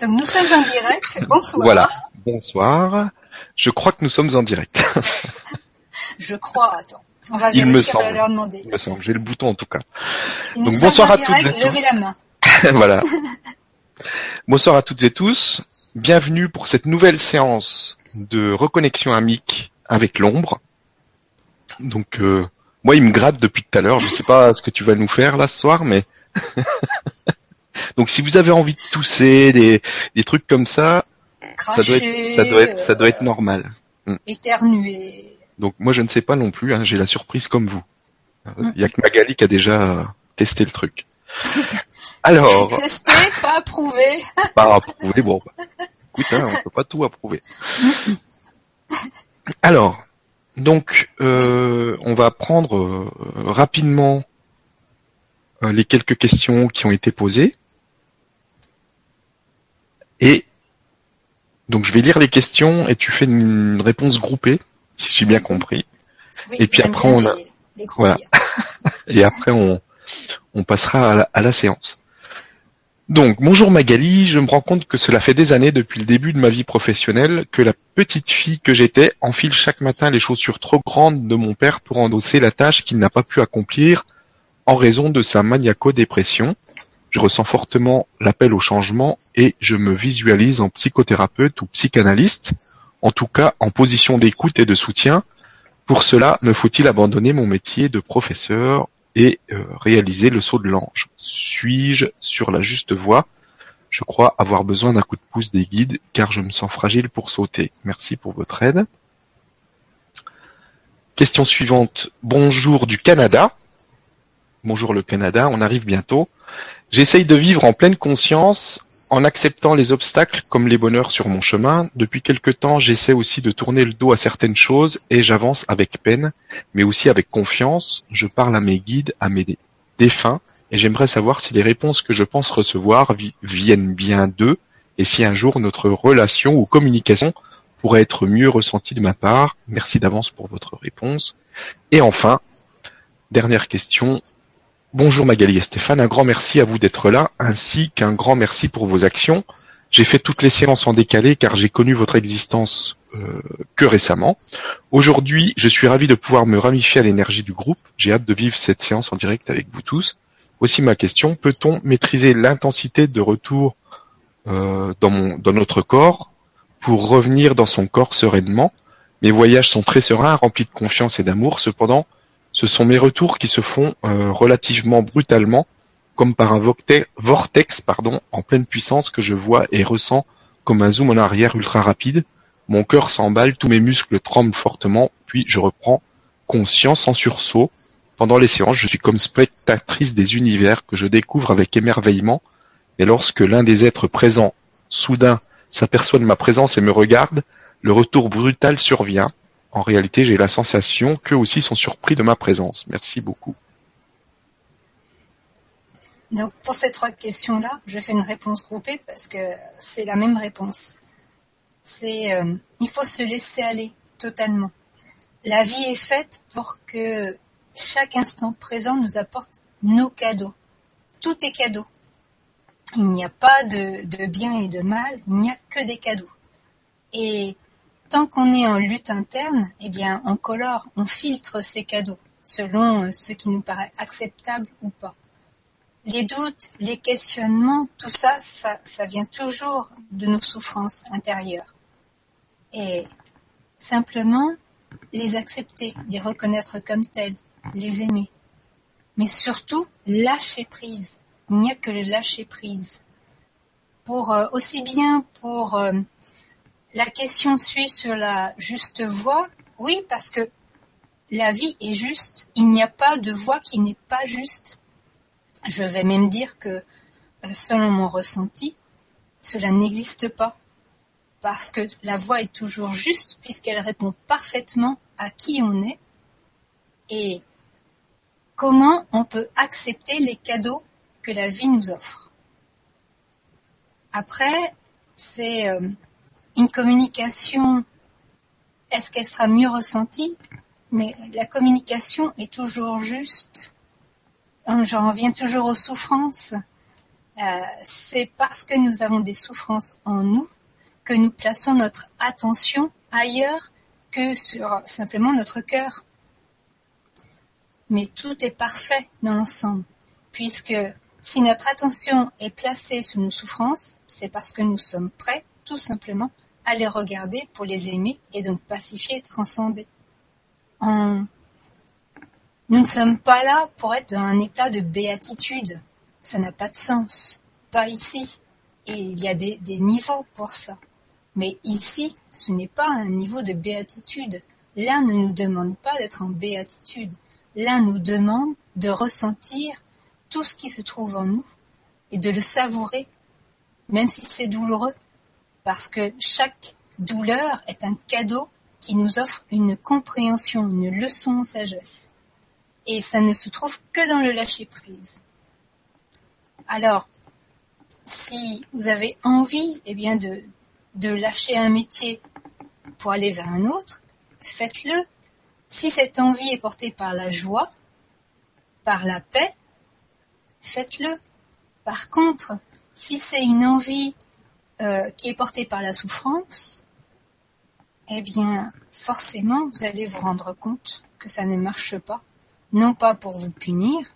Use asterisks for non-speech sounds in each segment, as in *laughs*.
Donc nous sommes en direct. Bonsoir. Voilà. Bonsoir. Je crois que nous sommes en direct. *laughs* Je crois. Attends. On va Il me vérifier, on va semble. leur demander. Il me semble. J'ai le bouton en tout cas. Si Donc, bonsoir à toutes et tous. levez la main. *laughs* voilà. *laughs* Bonsoir à toutes et tous. Bienvenue pour cette nouvelle séance de reconnexion amique avec l'ombre. Donc euh, moi il me gratte depuis tout à l'heure. Je sais pas ce que tu vas nous faire là ce soir, mais donc si vous avez envie de tousser, des, des trucs comme ça, ça doit être ça doit être ça doit être normal. euh, éternuer. Donc moi je ne sais pas non plus. hein, J'ai la surprise comme vous. Il y a que Magali qui a déjà testé le truc. *laughs* Alors, *laughs* Testé, pas approuvé. *laughs* pas approuvé, bon. bah, Écoute, hein, on peut pas tout approuver. Alors, donc, euh, on va prendre euh, rapidement euh, les quelques questions qui ont été posées. Et donc, je vais lire les questions et tu fais une réponse groupée, si j'ai bien compris. Oui, Et puis après, on a- les- les gros Voilà. *laughs* Et après, on, on passera à la, à la séance. Donc, bonjour Magali, je me rends compte que cela fait des années depuis le début de ma vie professionnelle que la petite fille que j'étais enfile chaque matin les chaussures trop grandes de mon père pour endosser la tâche qu'il n'a pas pu accomplir en raison de sa maniaco-dépression. Je ressens fortement l'appel au changement et je me visualise en psychothérapeute ou psychanalyste, en tout cas en position d'écoute et de soutien. Pour cela, me faut-il abandonner mon métier de professeur et euh, réaliser le saut de l'ange? Suis-je sur la juste voie? Je crois avoir besoin d'un coup de pouce des guides car je me sens fragile pour sauter. Merci pour votre aide. Question suivante. Bonjour du Canada. Bonjour le Canada, on arrive bientôt. J'essaye de vivre en pleine conscience en acceptant les obstacles comme les bonheurs sur mon chemin. Depuis quelque temps, j'essaie aussi de tourner le dos à certaines choses et j'avance avec peine, mais aussi avec confiance. Je parle à mes guides, à mes dé- défunts, et j'aimerais savoir si les réponses que je pense recevoir vi- viennent bien d'eux et si un jour notre relation ou communication pourrait être mieux ressentie de ma part. Merci d'avance pour votre réponse. Et enfin, dernière question. Bonjour Magali et Stéphane, un grand merci à vous d'être là, ainsi qu'un grand merci pour vos actions. J'ai fait toutes les séances en décalé car j'ai connu votre existence euh, que récemment. Aujourd'hui, je suis ravi de pouvoir me ramifier à l'énergie du groupe. J'ai hâte de vivre cette séance en direct avec vous tous. Aussi ma question, peut-on maîtriser l'intensité de retour euh, dans, notre corps pour revenir dans son corps sereinement? Mes voyages sont très sereins, remplis de confiance et d'amour. Cependant, ce sont mes retours qui se font euh, relativement brutalement, comme par un vortex, pardon, en pleine puissance que je vois et ressens comme un zoom en arrière ultra rapide. Mon cœur s'emballe, tous mes muscles tremblent fortement, puis je reprends conscience en sursaut. Pendant les séances, je suis comme spectatrice des univers que je découvre avec émerveillement, et lorsque l'un des êtres présents, soudain, s'aperçoit de ma présence et me regarde, le retour brutal survient. En réalité, j'ai la sensation qu'eux aussi sont surpris de ma présence. Merci beaucoup. Donc pour ces trois questions-là, je fais une réponse groupée parce que c'est la même réponse. C'est euh, il faut se laisser aller totalement. La vie est faite pour que chaque instant présent nous apporte nos cadeaux. Tout est cadeau. Il n'y a pas de, de bien et de mal, il n'y a que des cadeaux. Et tant qu'on est en lutte interne, eh bien on colore, on filtre ces cadeaux selon euh, ce qui nous paraît acceptable ou pas les doutes, les questionnements, tout ça, ça, vient toujours de nos souffrances intérieures. Et simplement les accepter, les reconnaître comme tels, les aimer. Mais surtout, lâcher prise. Il n'y a que le lâcher prise. Pour euh, aussi bien pour euh, la question suit sur la juste voie, oui, parce que la vie est juste. Il n'y a pas de voie qui n'est pas juste. Je vais même dire que, euh, selon mon ressenti, cela n'existe pas. Parce que la voix est toujours juste puisqu'elle répond parfaitement à qui on est et comment on peut accepter les cadeaux que la vie nous offre. Après, c'est euh, une communication. Est-ce qu'elle sera mieux ressentie? Mais la communication est toujours juste. J'en reviens toujours aux souffrances. euh, c'est parce que nous avons des souffrances en nous que nous plaçons notre attention ailleurs que sur simplement notre cœur. Mais tout est parfait dans l'ensemble, puisque si notre attention est placée sur nos souffrances, c'est parce que nous sommes prêts, tout simplement, à les regarder pour les aimer et donc pacifier et transcender. Nous ne sommes pas là pour être dans un état de béatitude. Ça n'a pas de sens. Pas ici. Et il y a des, des niveaux pour ça. Mais ici, ce n'est pas un niveau de béatitude. L'un ne nous demande pas d'être en béatitude. L'un nous demande de ressentir tout ce qui se trouve en nous et de le savourer, même si c'est douloureux, parce que chaque douleur est un cadeau qui nous offre une compréhension, une leçon en sagesse. Et ça ne se trouve que dans le lâcher-prise. Alors, si vous avez envie eh bien, de, de lâcher un métier pour aller vers un autre, faites-le. Si cette envie est portée par la joie, par la paix, faites-le. Par contre, si c'est une envie euh, qui est portée par la souffrance, eh bien, forcément, vous allez vous rendre compte que ça ne marche pas. Non pas pour vous punir,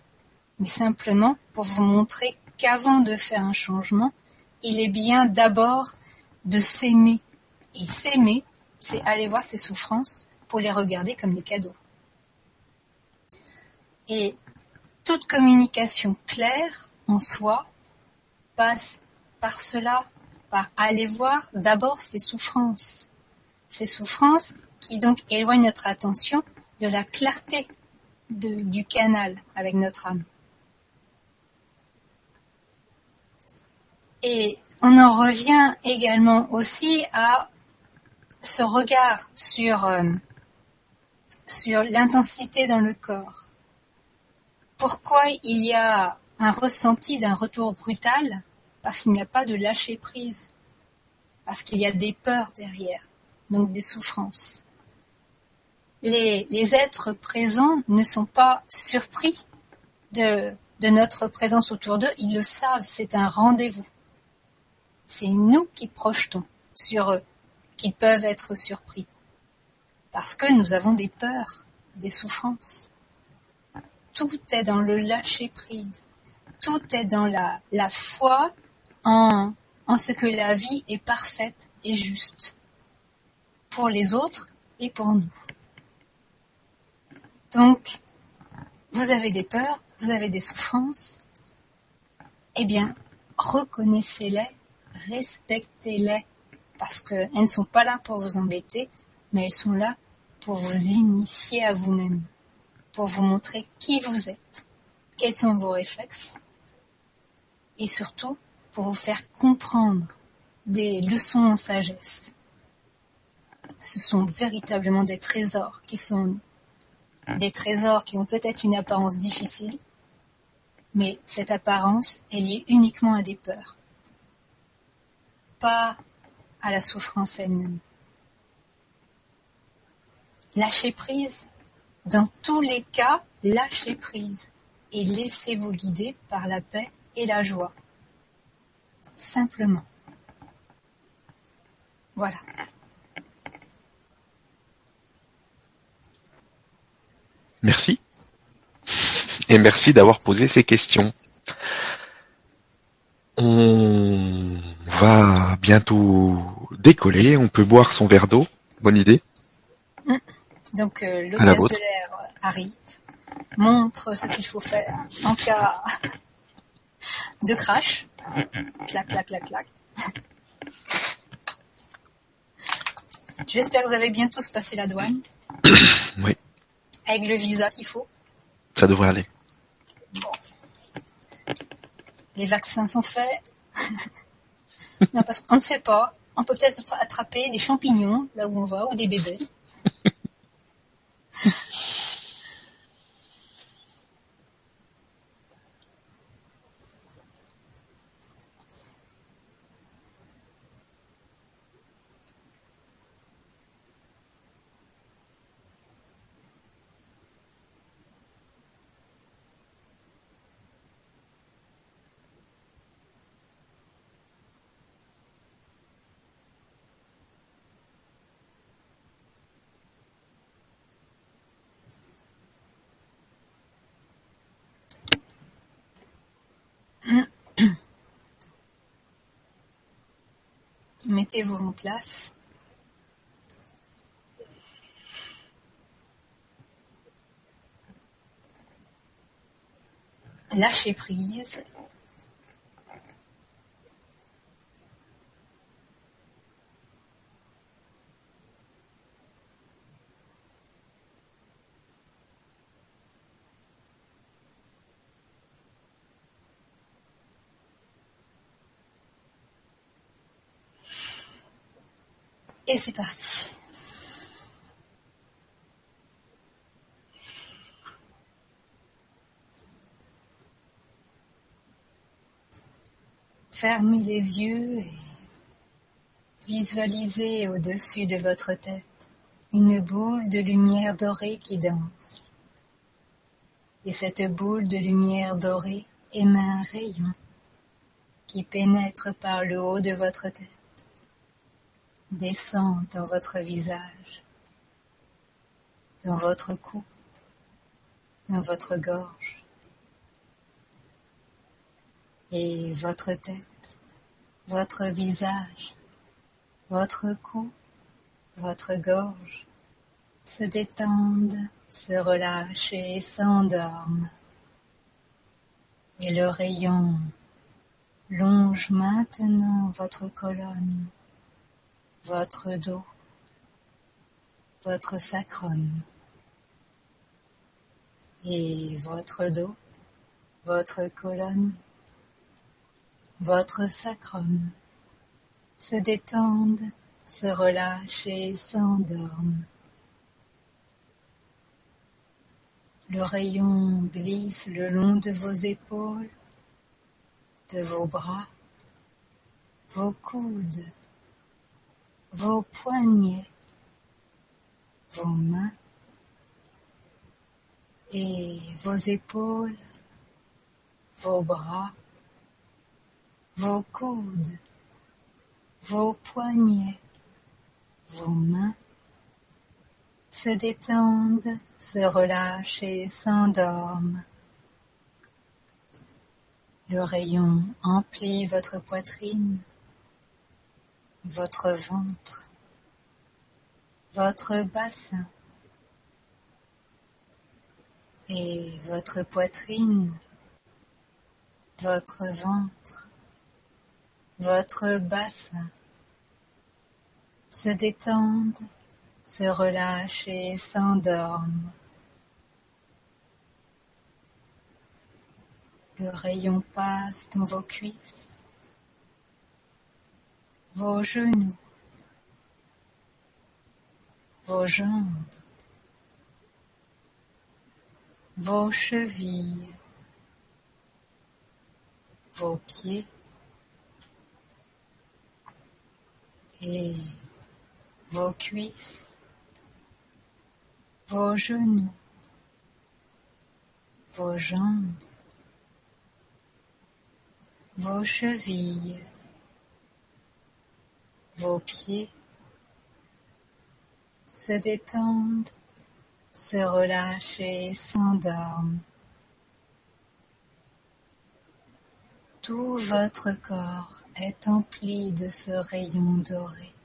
mais simplement pour vous montrer qu'avant de faire un changement, il est bien d'abord de s'aimer. Et s'aimer, c'est aller voir ses souffrances pour les regarder comme des cadeaux. Et toute communication claire en soi passe par cela, aller voir d'abord ses souffrances. Ces souffrances qui donc éloignent notre attention de la clarté du canal avec notre âme. Et on en revient également aussi à ce regard sur, euh, sur l'intensité dans le corps pourquoi il y a un ressenti d'un retour brutal Parce qu'il n'y a pas de lâcher prise, parce qu'il y a des peurs derrière, donc des souffrances. Les, les êtres présents ne sont pas surpris de, de notre présence autour d'eux, ils le savent, c'est un rendez-vous. C'est nous qui projetons sur eux qu'ils peuvent être surpris, parce que nous avons des peurs, des souffrances tout est dans le lâcher prise. Tout est dans la, la foi en, ce que la vie est parfaite et juste pour les autres et pour nous. Donc, vous avez des peurs, vous avez des souffrances, eh bien, reconnaissez-les, respectez-les, parce qu'elles ne sont pas là pour vous embêter, mais elles sont là pour vous initier à vous-même pour vous montrer qui vous êtes, quels sont vos réflexes, et surtout pour vous faire comprendre des leçons en sagesse. Ce sont véritablement des trésors qui sont des trésors qui ont peut-être une apparence difficile, mais cette apparence est liée uniquement à des peurs, pas à la souffrance elle-même. Lâcher prise, dans tous les cas, lâchez prise et laissez-vous guider par la paix et la joie. Simplement. Voilà. Merci. Et merci d'avoir posé ces questions. On va bientôt décoller. On peut boire son verre d'eau. Bonne idée. Mmh. Donc euh, l'hôtesse de l'air arrive, montre ce qu'il faut faire en cas *laughs* de crash. *laughs* Clac, clac, clac, clac. *laughs* J'espère que vous avez bien tous passé la douane. *coughs* Oui. Avec le visa qu'il faut. Ça devrait aller. Bon. Les vaccins sont faits. *laughs* non, parce qu'on ne sait pas. On peut peut-être attraper des champignons là où on va ou des bébés. Mettez-vous en place. Lâchez prise. Et c'est parti. Fermez les yeux et visualisez au-dessus de votre tête une boule de lumière dorée qui danse. Et cette boule de lumière dorée émet un rayon qui pénètre par le haut de votre tête descend dans votre visage, dans votre cou, dans votre gorge et votre tête, votre visage, votre cou, votre gorge se détendent, se relâchent et s'endorment. Et le rayon longe maintenant votre colonne, votre dos, votre sacrum et votre dos, votre colonne, votre sacrum se détendent, se relâchent et s'endorment. Le rayon glisse le long de vos épaules, de vos bras, vos coudes, vos poignets, vos mains et vos épaules, vos bras, vos coudes, vos poignets, vos mains se détendent, se relâchent et s'endorment. Le rayon emplit votre poitrine, votre ventre, votre bassin et votre poitrine, votre ventre, votre bassin se détendent, se relâchent et s'endorment. Le rayon passe dans vos cuisses, vos genoux, vos jambes, vos chevilles, vos pieds. Et vos cuisses, vos genoux, vos jambes, vos chevilles, vos pieds se détendent, se relâchent et s'endorment. Tout votre corps est empli de ce rayon doré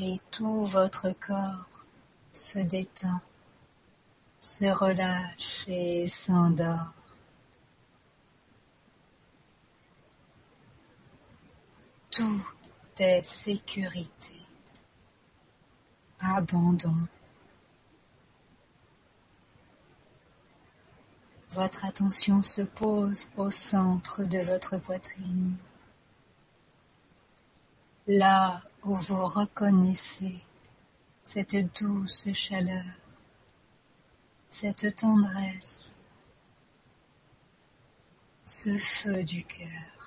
et tout votre corps se détend, se relâche et s'endort. Tout est sécurité, abandon. Votre attention se pose au centre de votre poitrine, là où vous reconnaissez cette douce chaleur, cette tendresse, ce feu du cœur.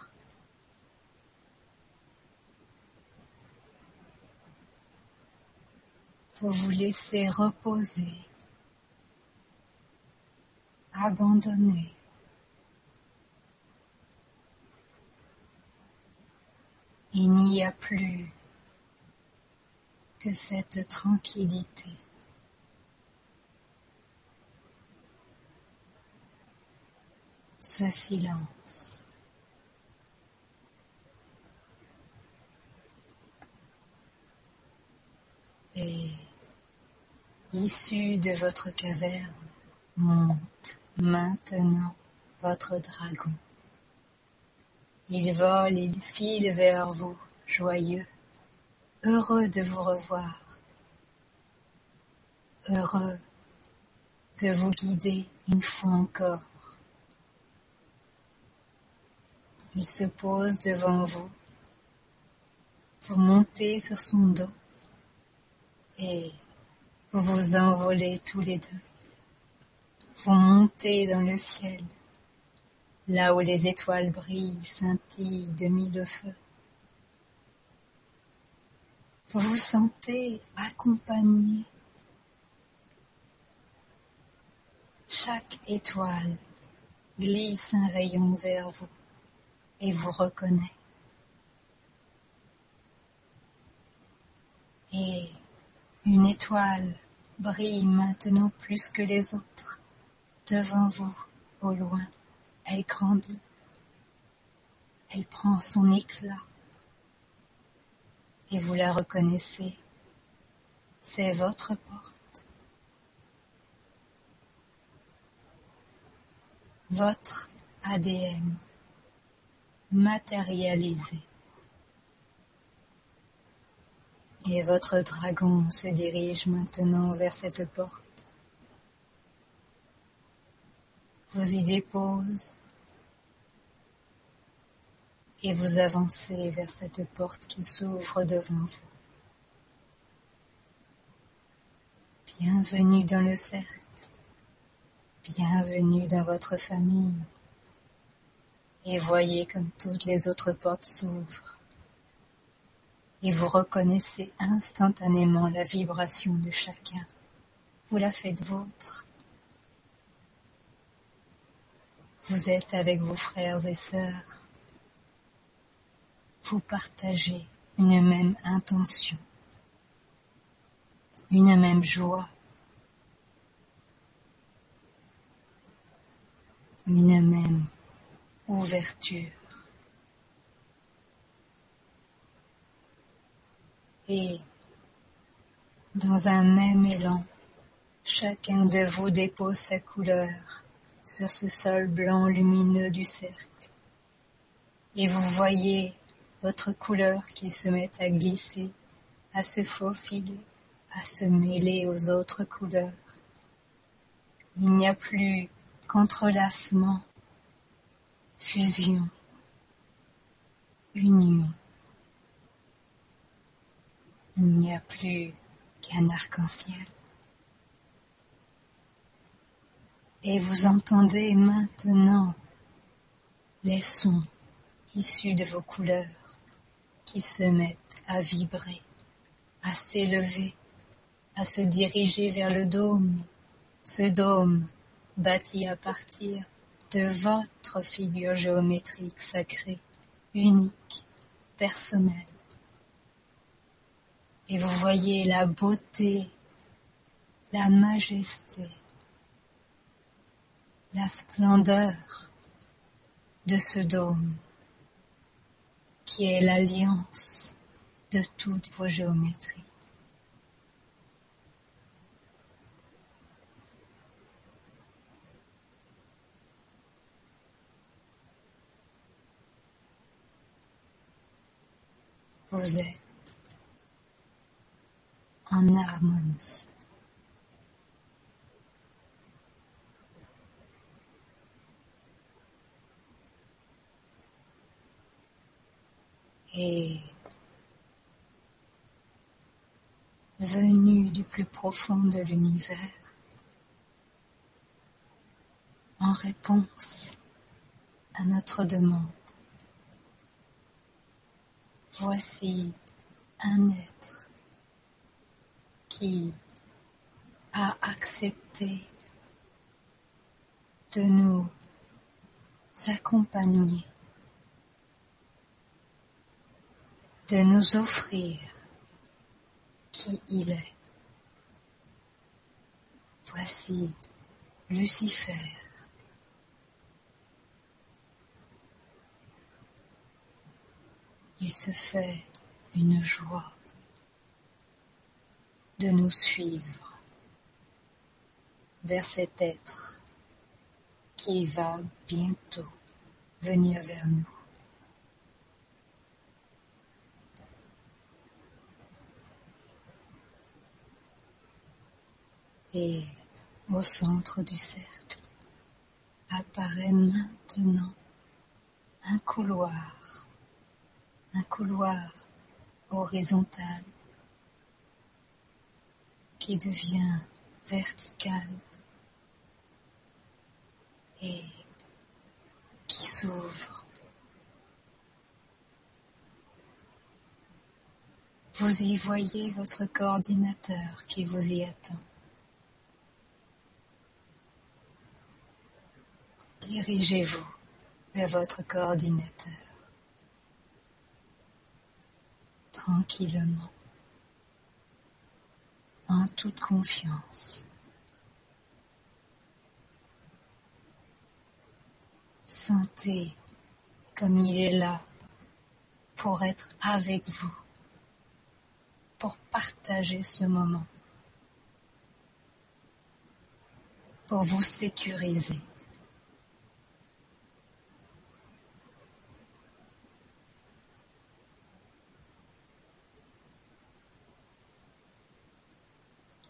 Vous vous laissez reposer, abandonner. Il n'y a plus que cette tranquillité. Ce silence. et issu de votre caverne monte maintenant votre dragon. Il vole, il file vers vous, joyeux, heureux de vous revoir, heureux de vous guider une fois encore. Il se pose devant vous, vous montez sur son dos et vous vous envolez tous les deux. Vous montez dans le ciel, là où les étoiles brillent, scintillent de mille feux. Vous vous sentez accompagné. Chaque étoile glisse un rayon vers vous et vous reconnaît. Et une étoile brille maintenant plus que les autres. Devant vous, au loin, elle grandit. Elle prend son éclat. Et vous la reconnaissez. C'est votre porte. Votre ADN matérialisé. Et votre dragon se dirige maintenant vers cette porte. Vous y dépose et vous avancez vers cette porte qui s'ouvre devant vous. Bienvenue dans le cercle. Bienvenue dans votre famille. Et voyez comme toutes les autres portes s'ouvrent. Et vous reconnaissez instantanément la vibration de chacun. Vous la faites vôtre. Vous êtes avec vos frères et sœurs. Vous partagez une même intention, une même joie, une même ouverture. Et dans un même élan, chacun de vous dépose sa couleur sur ce sol blanc lumineux du cercle. Et vous voyez votre couleur qui se met à glisser, à se faufiler, à se mêler aux autres couleurs. Il n'y a plus qu'entrelacement, fusion, union. Il n'y a plus qu'un arc-en-ciel. Et vous entendez maintenant les sons issus de vos couleurs qui se mettent à vibrer, à s'élever, à se diriger vers le dôme, ce dôme bâti à partir de votre figure géométrique sacrée, unique, personnelle. Et vous voyez la beauté, la majesté, la splendeur de ce dôme qui est l'alliance de toutes vos géométries. Vous êtes en harmonie. Et venu du plus profond de l'univers, en réponse à notre demande, voici un être qui a accepté de nous accompagner, de nous offrir qui il est. Voici Lucifer. Il se fait une joie de nous suivre vers cet être qui va bientôt venir vers nous. Et au centre du cercle apparaît maintenant un couloir, un couloir horizontal qui devient vertical et qui s'ouvre. Vous y voyez votre coordinateur qui vous y attend. Dirigez-vous vers votre coordinateur tranquillement, en toute confiance. Sentez comme il est là pour être avec vous, pour partager ce moment, pour vous sécuriser.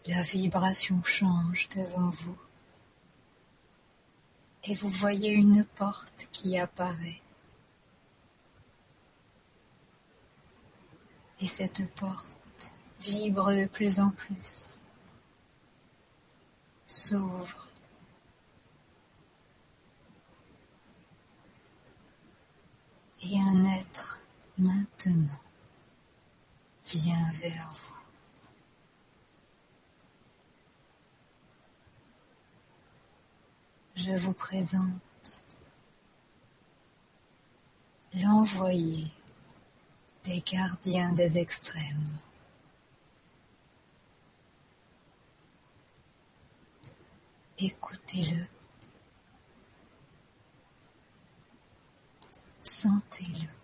La vibration change devant vous et vous voyez une porte qui apparaît. Et cette porte vibre de plus en plus, s'ouvre. Et un être maintenant vient vers vous. Je vous présente l'envoyé des gardiens des extrêmes. Écoutez-le, sentez-le.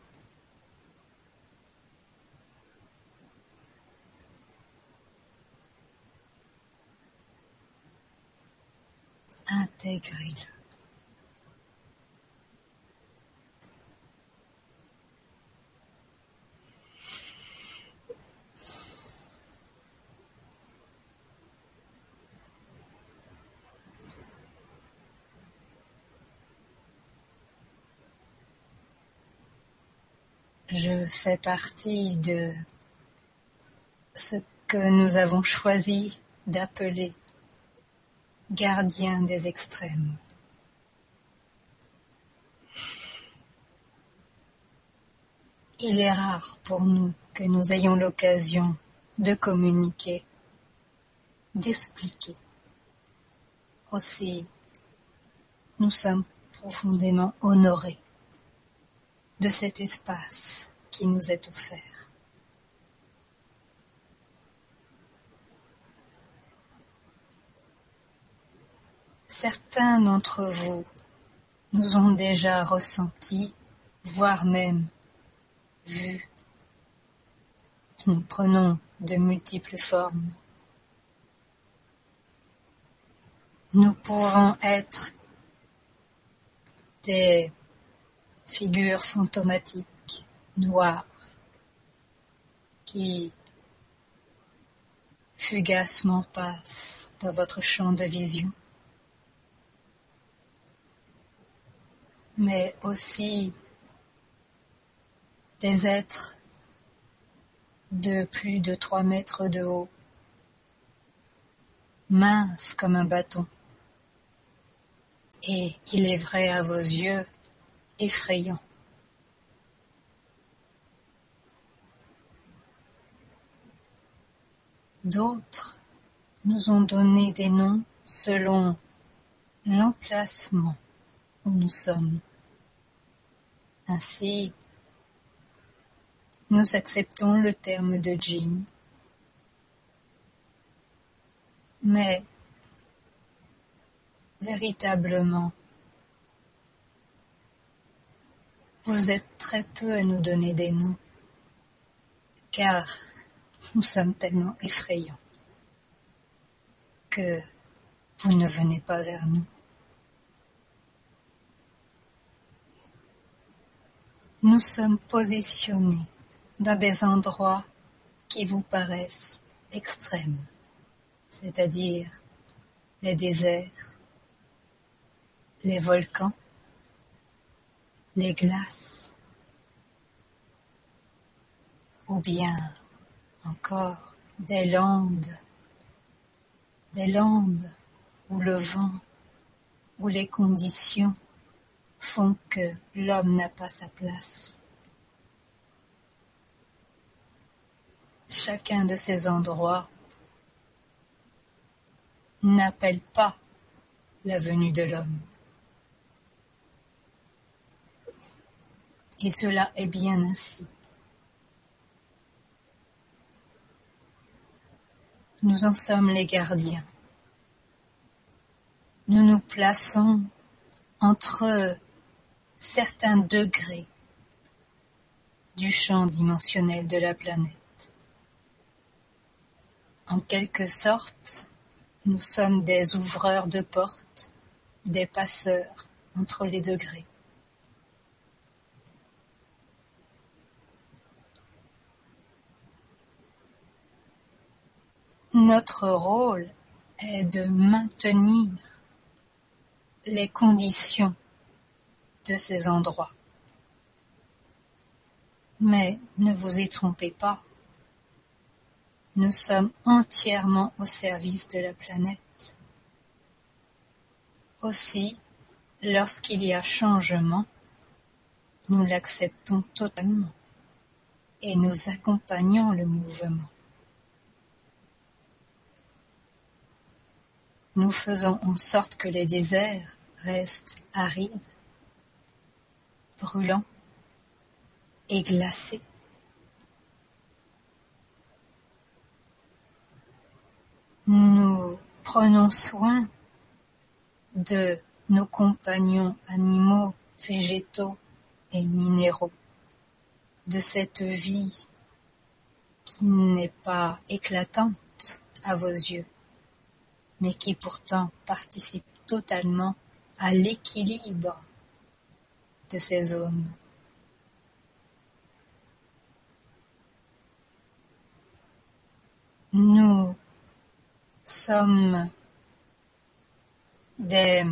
Intégrez-le. Je fais partie de ce que nous avons choisi d'appeler gardien des extrêmes. Il est rare pour nous que nous ayons l'occasion de communiquer, d'expliquer. Aussi, nous sommes profondément honorés de cet espace qui nous est offert. Certains d'entre vous nous ont déjà ressentis, voire même vus. Nous prenons de multiples formes. Nous pouvons être des figures fantomatiques, noires, qui fugacement passent dans votre champ de vision. Mais aussi des êtres de plus de trois mètres de haut, minces comme un bâton, et il est vrai à vos yeux effrayants. D'autres nous ont donné des noms selon l'emplacement où nous sommes. Ainsi, nous acceptons le terme de djinn. Mais, véritablement, vous êtes très peu à nous donner des noms, car nous sommes tellement effrayants. que vous ne venez pas vers nous Nous sommes positionnés dans des endroits qui vous paraissent extrêmes, c'est-à-dire les déserts, les volcans, les glaces, ou bien encore des landes, des landes où le vent, où les conditions font que l'homme n'a pas sa place. Chacun de ces endroits n'appelle pas la venue de l'homme. Et cela est bien ainsi. Nous en sommes les gardiens. Nous nous plaçons entre certains degrés du champ dimensionnel de la planète. En quelque sorte, nous sommes des ouvreurs de portes, des passeurs entre les degrés. Notre rôle est de maintenir les conditions ces endroits. Mais ne vous y trompez pas, nous sommes entièrement au service de la planète. Aussi, lorsqu'il y a changement, nous l'acceptons totalement et nous accompagnons le mouvement. Nous faisons en sorte que les déserts restent arides, brûlants et glacés. Nous prenons soin de nos compagnons animaux, végétaux et minéraux, de cette vie qui n'est pas éclatante à vos yeux mais qui pourtant participe totalement à l'équilibre de ces zones. Nous sommes des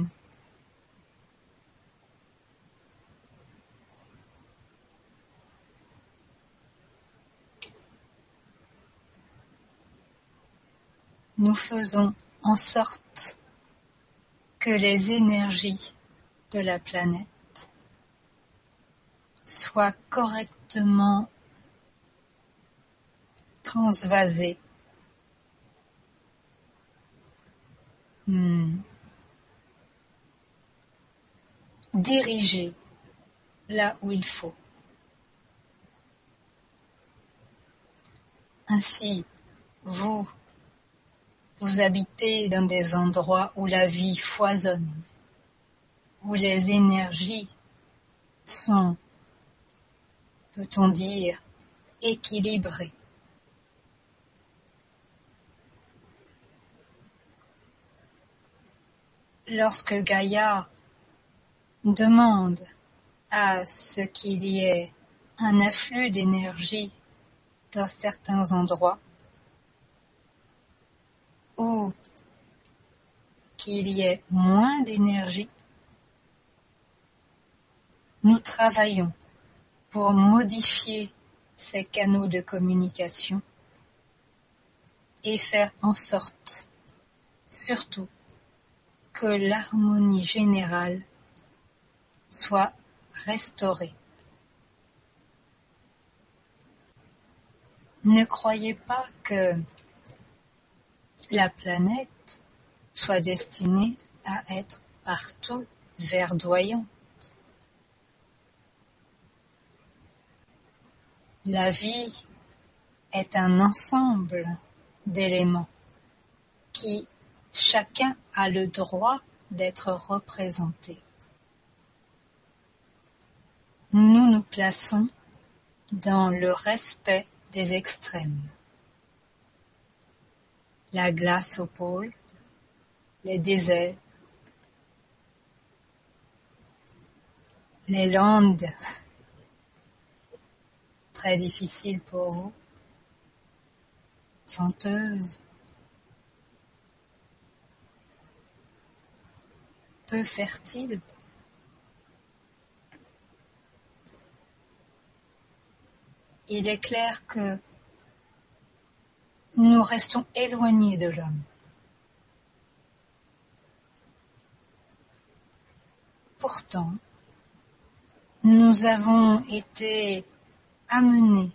nous faisons en sorte que les énergies de la planète soient correctement transvasées, hmm, dirigées là où il faut. Ainsi, vous vous habitez dans des endroits où la vie foisonne, où les énergies sont, peut-on dire, équilibrées. Lorsque Gaïa demande à ce qu'il y ait un afflux d'énergie dans certains endroits, ou qu'il y ait moins d'énergie, nous travaillons pour modifier ces canaux de communication et faire en sorte, surtout, que l'harmonie générale soit restaurée. Ne croyez pas que la planète soit destinée à être partout verdoyante. La vie est un ensemble d'éléments qui chacun a le droit d'être représenté. Nous nous plaçons dans le respect des extrêmes la glace au pôle, les déserts, les landes, très difficiles pour vous, venteuses, peu fertiles. Il est clair que nous restons éloignés de l'homme. Pourtant, nous avons été amenés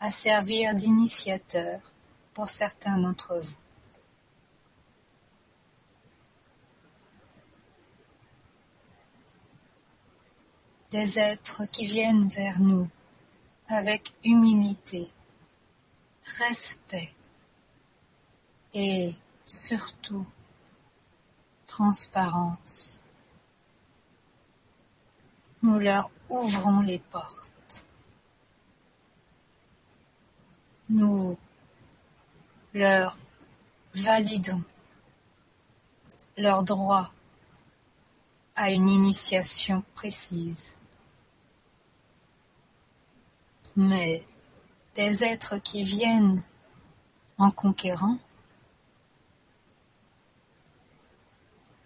à servir d'initiateurs pour certains d'entre vous. Des êtres qui viennent vers nous avec humilité, respect et surtout transparence. Nous leur ouvrons les portes. Nous leur validons leur droit à une initiation précise. Mais des êtres qui viennent en conquérant,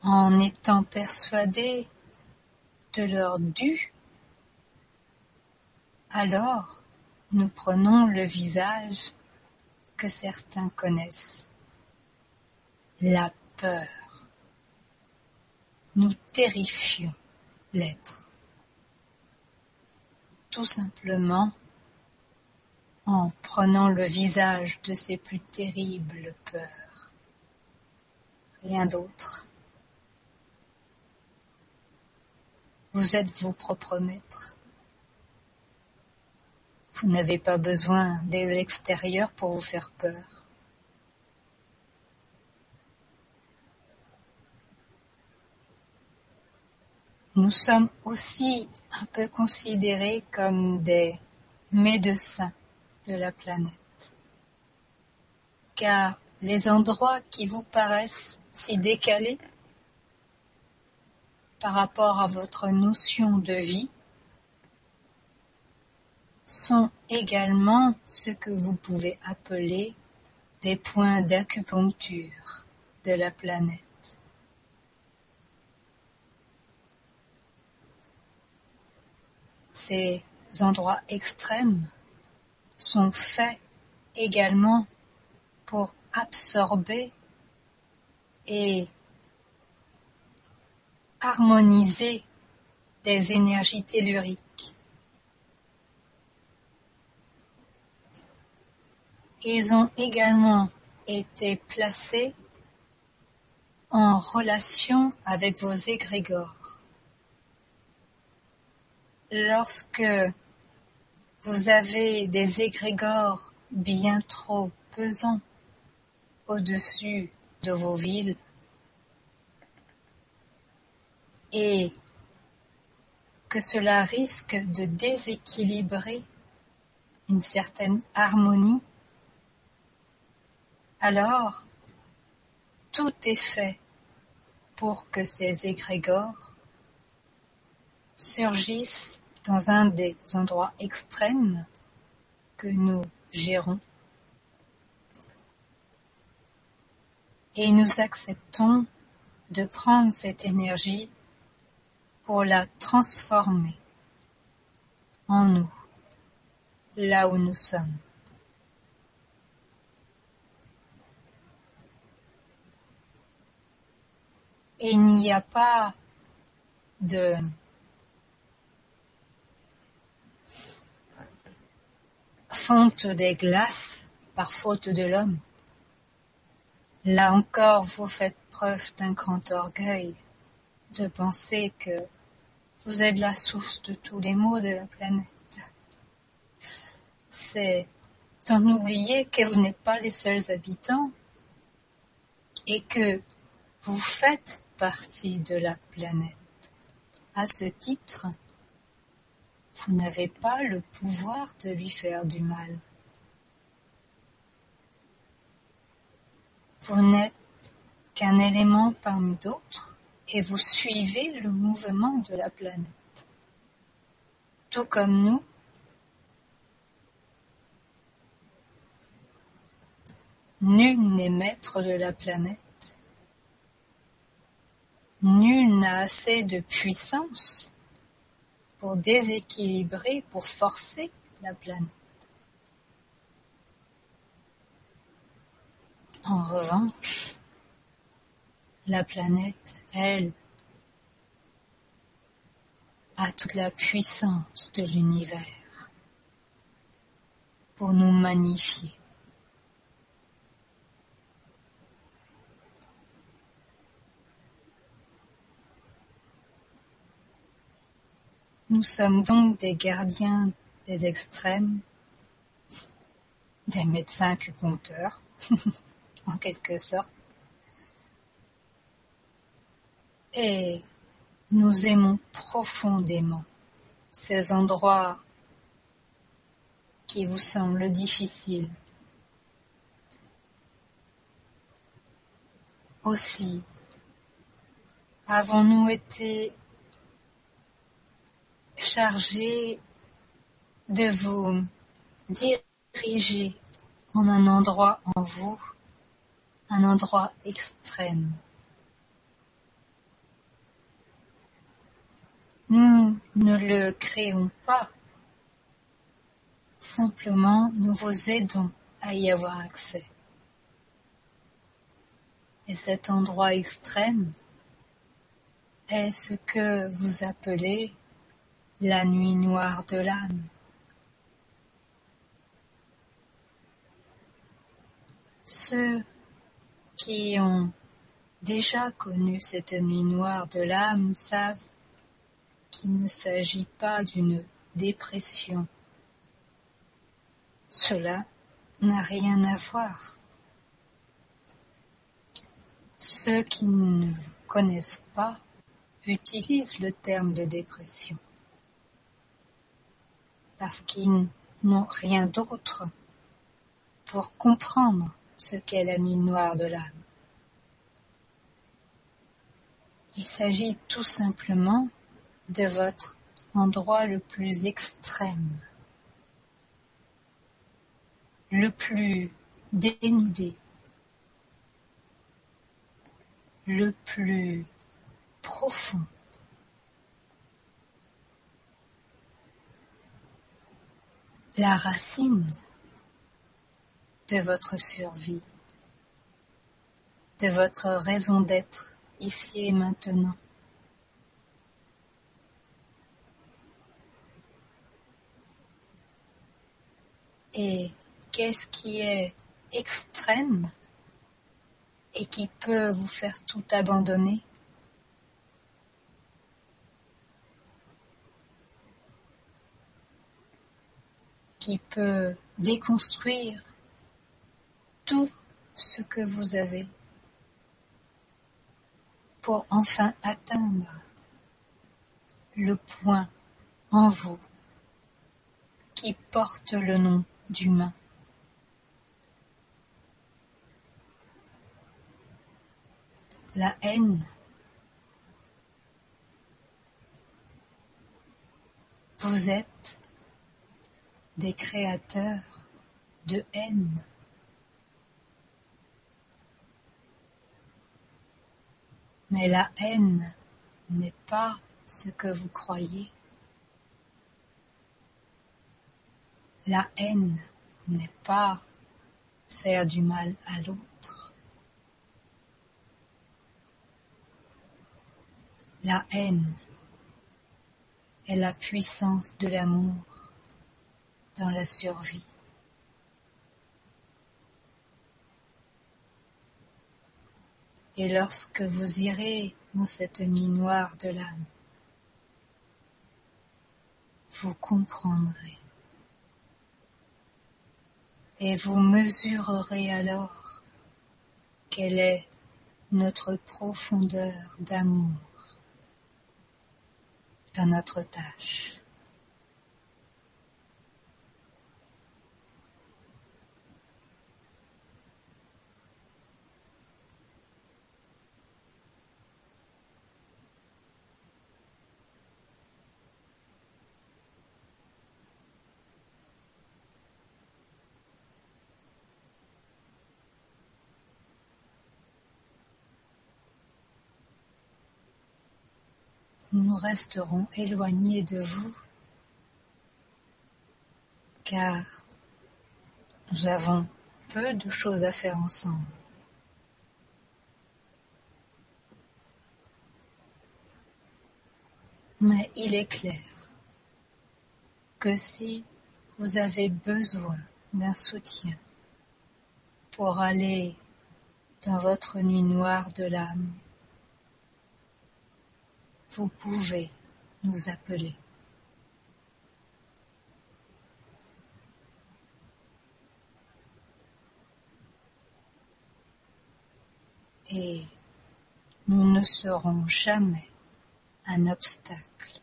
en étant persuadés de leur dû, alors nous prenons le visage que certains connaissent, la peur. Nous terrifions l'être, tout simplement en prenant le visage de ses plus terribles peurs. Rien d'autre. Vous êtes vos propres maîtres. Vous n'avez pas besoin de l'extérieur pour vous faire peur. Nous sommes aussi un peu considérés comme des médecins de la planète. Car les endroits qui vous paraissent si décalés par rapport à votre notion de vie sont également ce que vous pouvez appeler des points d'acupuncture de la planète. Ces endroits extrêmes sont faits également pour absorber et harmoniser des énergies telluriques. Ils ont également été placés en relation avec vos égrégores. Lorsque vous avez des égrégores bien trop pesants au-dessus de vos villes et que cela risque de déséquilibrer une certaine harmonie, alors tout est fait pour que ces égrégores surgissent dans un des endroits extrêmes que nous gérons et nous acceptons de prendre cette énergie pour la transformer en nous, là où nous sommes. Il n'y a pas de fonte des glaces par faute de l'homme. Là encore, vous faites preuve d'un grand orgueil de penser que vous êtes la source de tous les maux de la planète. C'est en oublier que vous n'êtes pas les seuls habitants et que vous faites partie de la planète. À ce titre, vous n'avez pas le pouvoir de lui faire du mal. Vous n'êtes qu'un élément parmi d'autres et vous suivez le mouvement de la planète. Tout comme nous, nul n'est maître de la planète. Nul n'a assez de puissance pour déséquilibrer, pour forcer la planète. En revanche, la planète, elle, a toute la puissance de l'univers pour nous magnifier. Nous sommes donc des gardiens des extrêmes, des médecins acupuncteurs, *laughs* en quelque sorte. Et nous aimons profondément ces endroits qui vous semblent difficiles. Aussi, avons-nous été chargé de vous diriger en un endroit en vous, un endroit extrême. Nous ne le créons pas, simplement nous vous aidons à y avoir accès. Et cet endroit extrême est ce que vous appelez la nuit noire de l'âme. Ceux qui ont déjà connu cette nuit noire de l'âme savent qu'il ne s'agit pas d'une dépression. Cela n'a rien à voir. Ceux qui ne le connaissent pas utilisent le terme de dépression parce qu'ils n'ont rien d'autre pour comprendre ce qu'est la nuit noire de l'âme. Il s'agit tout simplement de votre endroit le plus extrême, le plus dénudé, le plus profond. La racine de votre survie, de votre raison d'être ici et maintenant. Et qu'est-ce qui est extrême et qui peut vous faire tout abandonner? Qui peut déconstruire tout ce que vous avez pour enfin atteindre le point en vous qui porte le nom d'humain. La haine. Vous êtes des créateurs de haine. Mais la haine n'est pas ce que vous croyez. La haine n'est pas faire du mal à l'autre. La haine est la puissance de l'amour dans la survie. Et lorsque vous irez dans cette nuit noire de l'âme, vous comprendrez et vous mesurerez alors quelle est notre profondeur d'amour dans notre tâche. Nous resterons éloignés de vous, car nous avons peu de choses à faire ensemble. Mais il est clair que si vous avez besoin d'un soutien pour aller dans votre nuit noire de l'âme, vous pouvez nous appeler. Et nous ne serons jamais un obstacle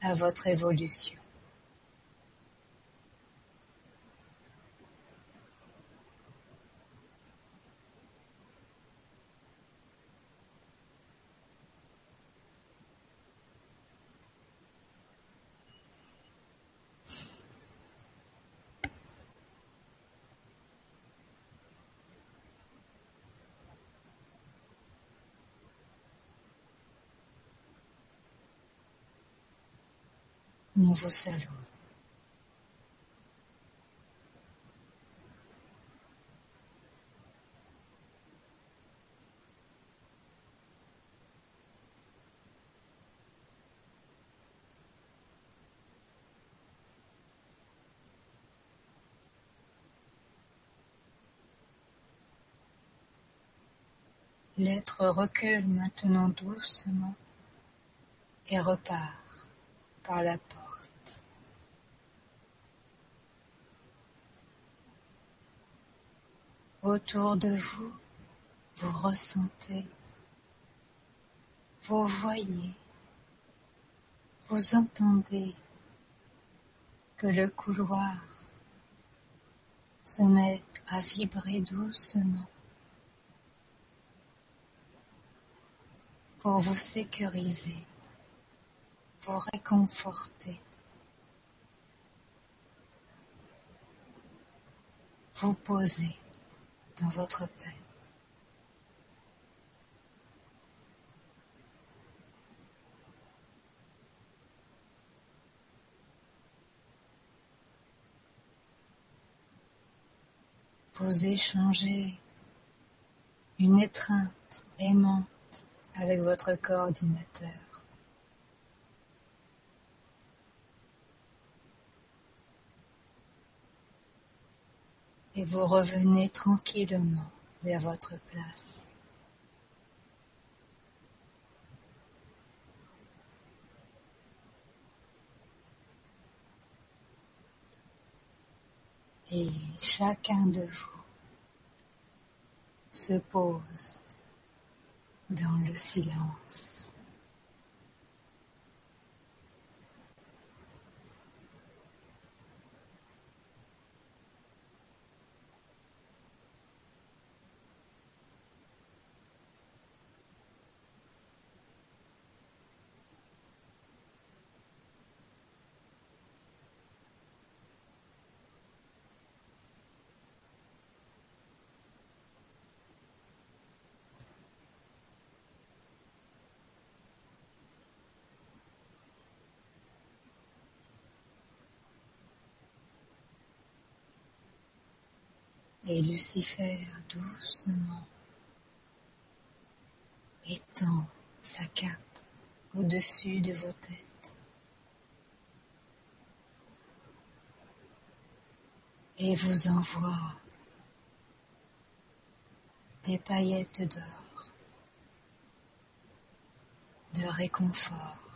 à votre évolution. Nouveau salon. L'être recule maintenant doucement et repart par la porte. Autour de vous, vous ressentez, vous voyez, vous entendez que le couloir se met à vibrer doucement pour vous sécuriser, vous réconforter, vous poser dans votre paix. Vous échangez une étreinte aimante avec votre coordinateur. Et vous revenez tranquillement vers votre place. Et chacun de vous se pose dans le silence. Et Lucifer doucement étend sa cape au-dessus de vos têtes. Et vous envoie des paillettes d'or, de réconfort.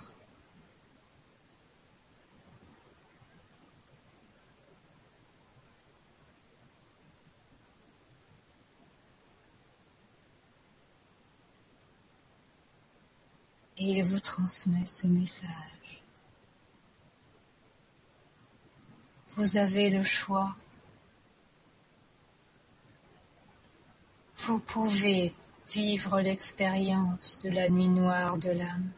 et il vous transmet ce message. Vous avez le choix. Vous pouvez vivre l'expérience de la nuit noire de l'âme,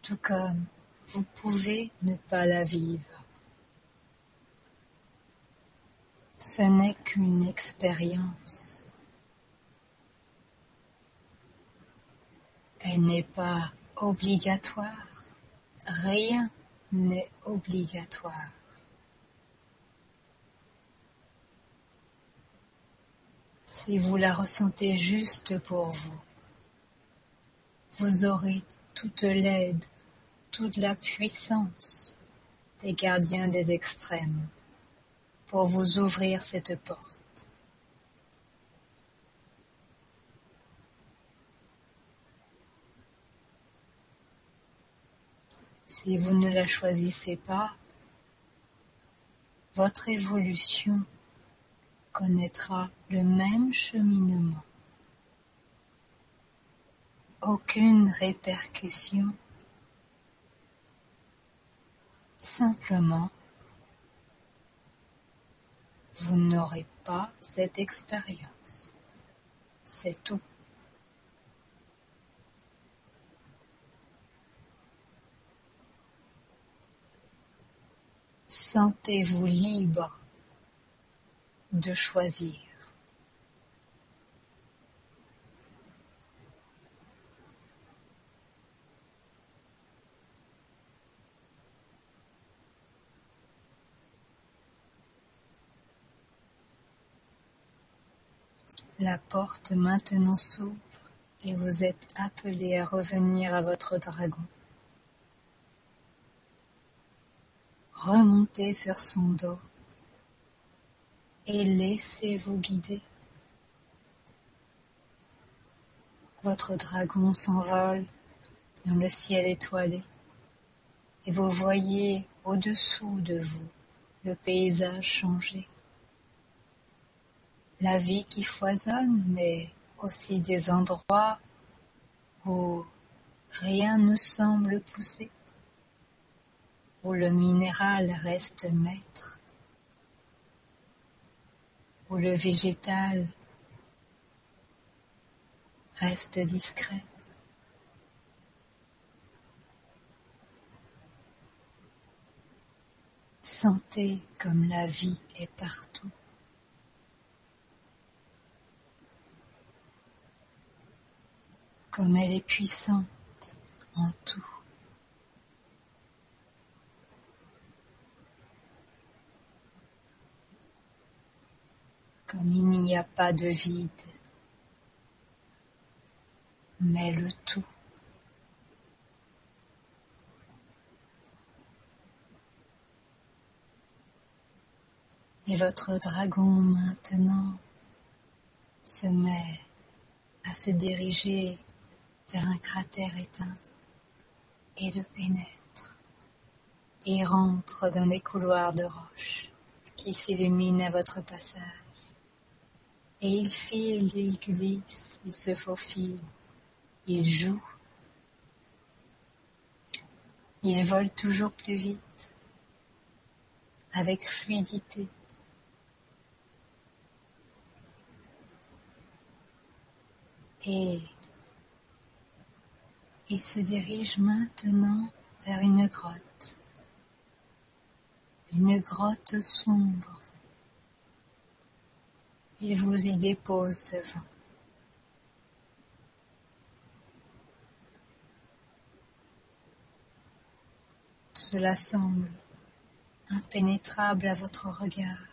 tout comme vous pouvez ne pas la vivre. Ce n'est qu'une expérience. Elle n'est pas obligatoire. Rien n'est obligatoire. Si vous la ressentez juste pour vous, vous aurez toute l'aide, toute la puissance des gardiens des extrêmes pour vous ouvrir cette porte. Si vous ne la choisissez pas, votre évolution connaîtra le même cheminement. Aucune répercussion, simplement vous n'aurez pas cette expérience. C'est tout. Sentez-vous libre de choisir. La porte maintenant s'ouvre et vous êtes appelé à revenir à votre dragon. Remontez sur son dos et laissez-vous guider. Votre dragon s'envole dans le ciel étoilé et vous voyez au-dessous de vous le paysage changer. La vie qui foisonne, mais aussi des endroits où rien ne semble pousser, où le minéral reste maître où le végétal reste discret. Sentez comme la vie est partout. Comme elle est puissante en tout. Comme il n'y a pas de vide, mais le tout. Et votre dragon maintenant se met à se diriger vers un cratère éteint et le pénètre et rentre dans les couloirs de roche qui s'illuminent à votre passage. Et il file, il glisse, il se faufile, il joue. Il vole toujours plus vite, avec fluidité. Et il se dirige maintenant vers une grotte, une grotte sombre il vous y dépose devant. Cela semble impénétrable à votre regard,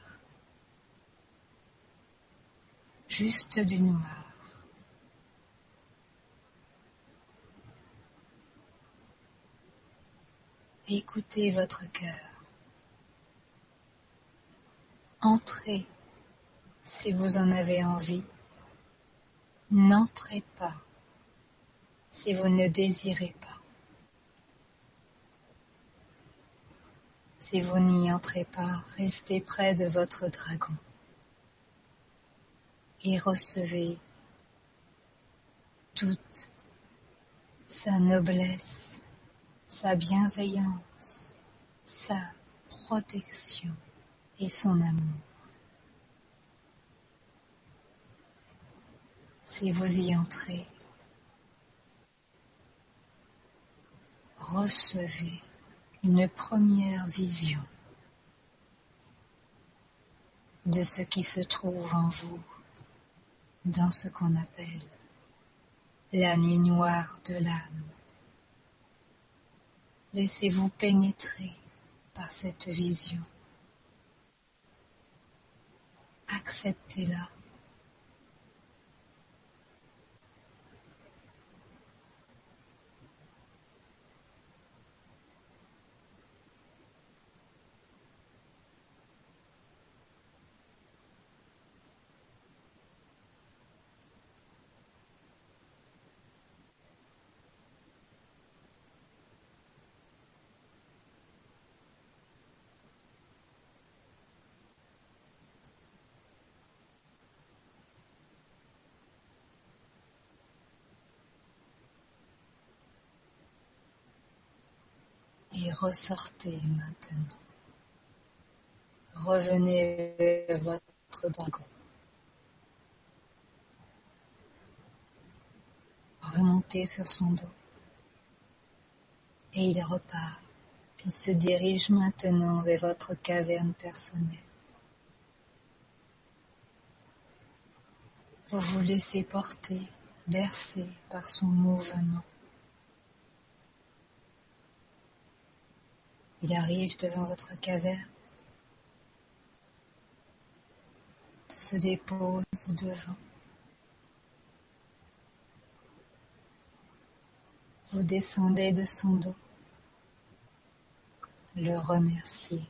juste du noir. Écoutez votre cœur. Entrez si vous en avez envie. N'entrez pas si vous ne désirez pas. Si vous n'y entrez pas, restez près de votre dragon et recevez toute sa noblesse, sa bienveillance, sa protection et son amour. Si vous y entrez. Recevez une première vision de ce qui se trouve en vous dans ce qu'on appelle la nuit noire de l'âme. Laissez-vous pénétrer par cette vision. Acceptez-la. et ressortez maintenant. Revenez vers votre dragon. Remontez sur son dos. Et il repart. Il se dirige maintenant vers votre caverne personnelle. Vous vous laissez porter, bercer par son mouvement. Il arrive devant votre caverne, se dépose devant. Vous descendez de son dos, le remerciez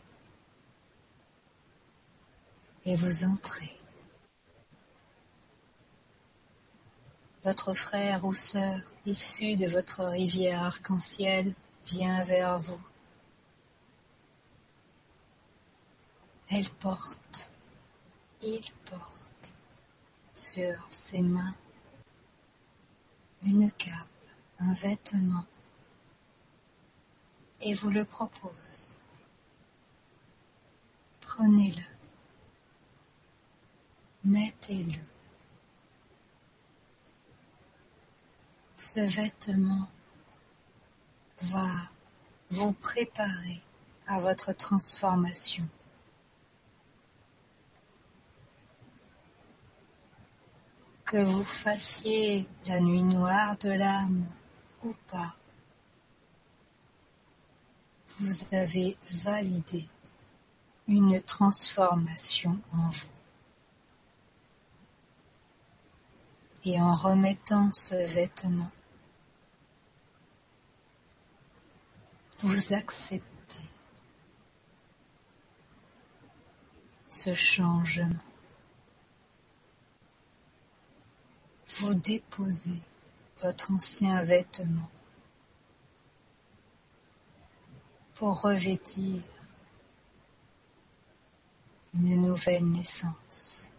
et vous entrez. Votre frère ou sœur issu de votre rivière arc-en-ciel vient vers vous. Elle porte, il porte sur ses mains une cape, un vêtement, et vous le propose. Prenez-le, mettez-le. Ce vêtement va vous préparer à votre transformation. Que vous fassiez la nuit noire de l'âme ou pas, vous avez validé une transformation en vous. Et en remettant ce vêtement, vous acceptez ce changement. Vous déposez votre ancien vêtement pour revêtir une nouvelle naissance.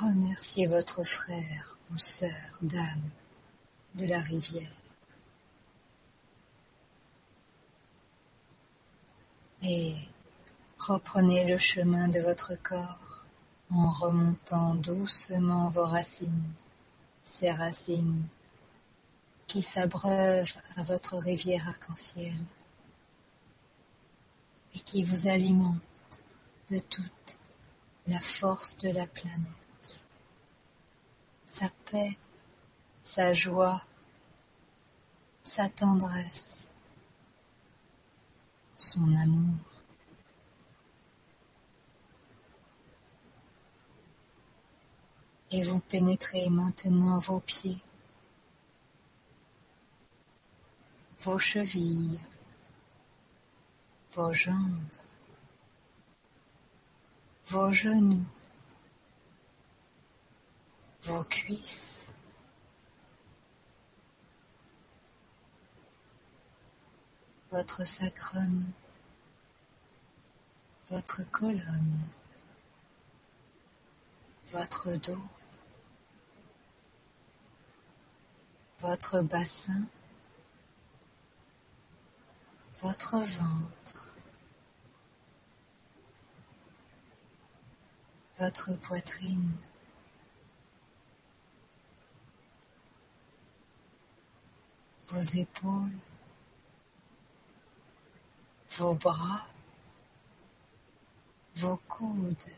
Remerciez votre frère ou sœur d'âme de la rivière. Et reprenez le chemin de votre corps en remontant doucement vos racines, ces racines qui s'abreuvent à votre rivière arc-en-ciel et qui vous alimentent de toute la force de la planète sa paix, sa joie, sa tendresse, son amour. Et vous pénétrez maintenant vos pieds, vos chevilles, vos jambes, vos genoux, vos cuisses. votre sacrum, votre colonne, votre dos, votre bassin, votre ventre, votre poitrine. Vos épaules, vos bras, vos coudes,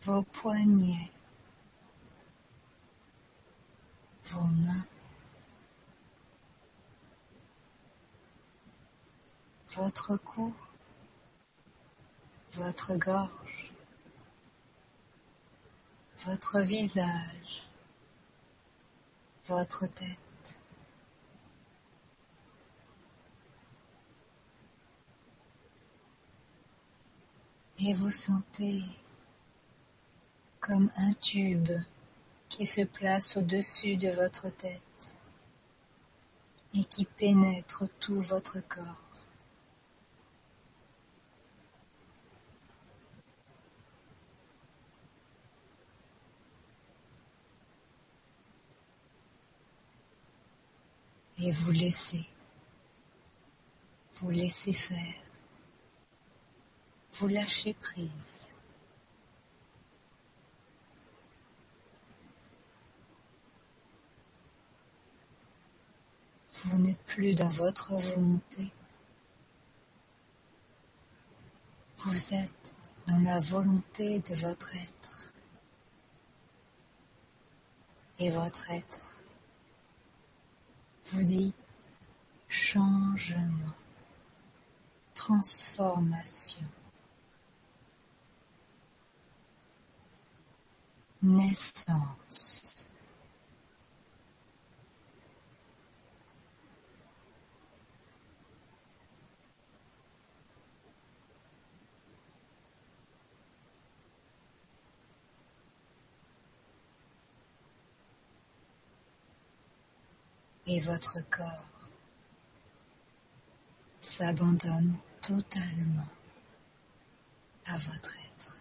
vos poignets, vos mains, votre cou, votre gorge, votre visage, votre tête. Et vous sentez comme un tube qui se place au-dessus de votre tête et qui pénètre tout votre corps. Et vous laissez, vous laissez faire, vous lâchez prise. Vous n'êtes plus dans votre volonté. Vous êtes dans la volonté de votre être. Et votre être vous dit changement, transformation, naissance. Et votre corps s'abandonne totalement à votre être.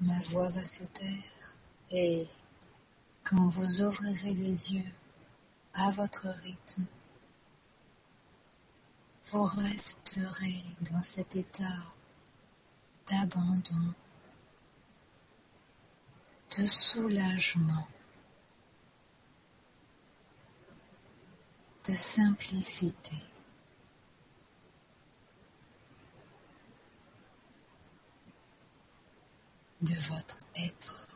Ma voix va se taire et quand vous ouvrirez les yeux à votre rythme, vous resterez dans cet état d'abandon, de soulagement, de simplicité. De votre être.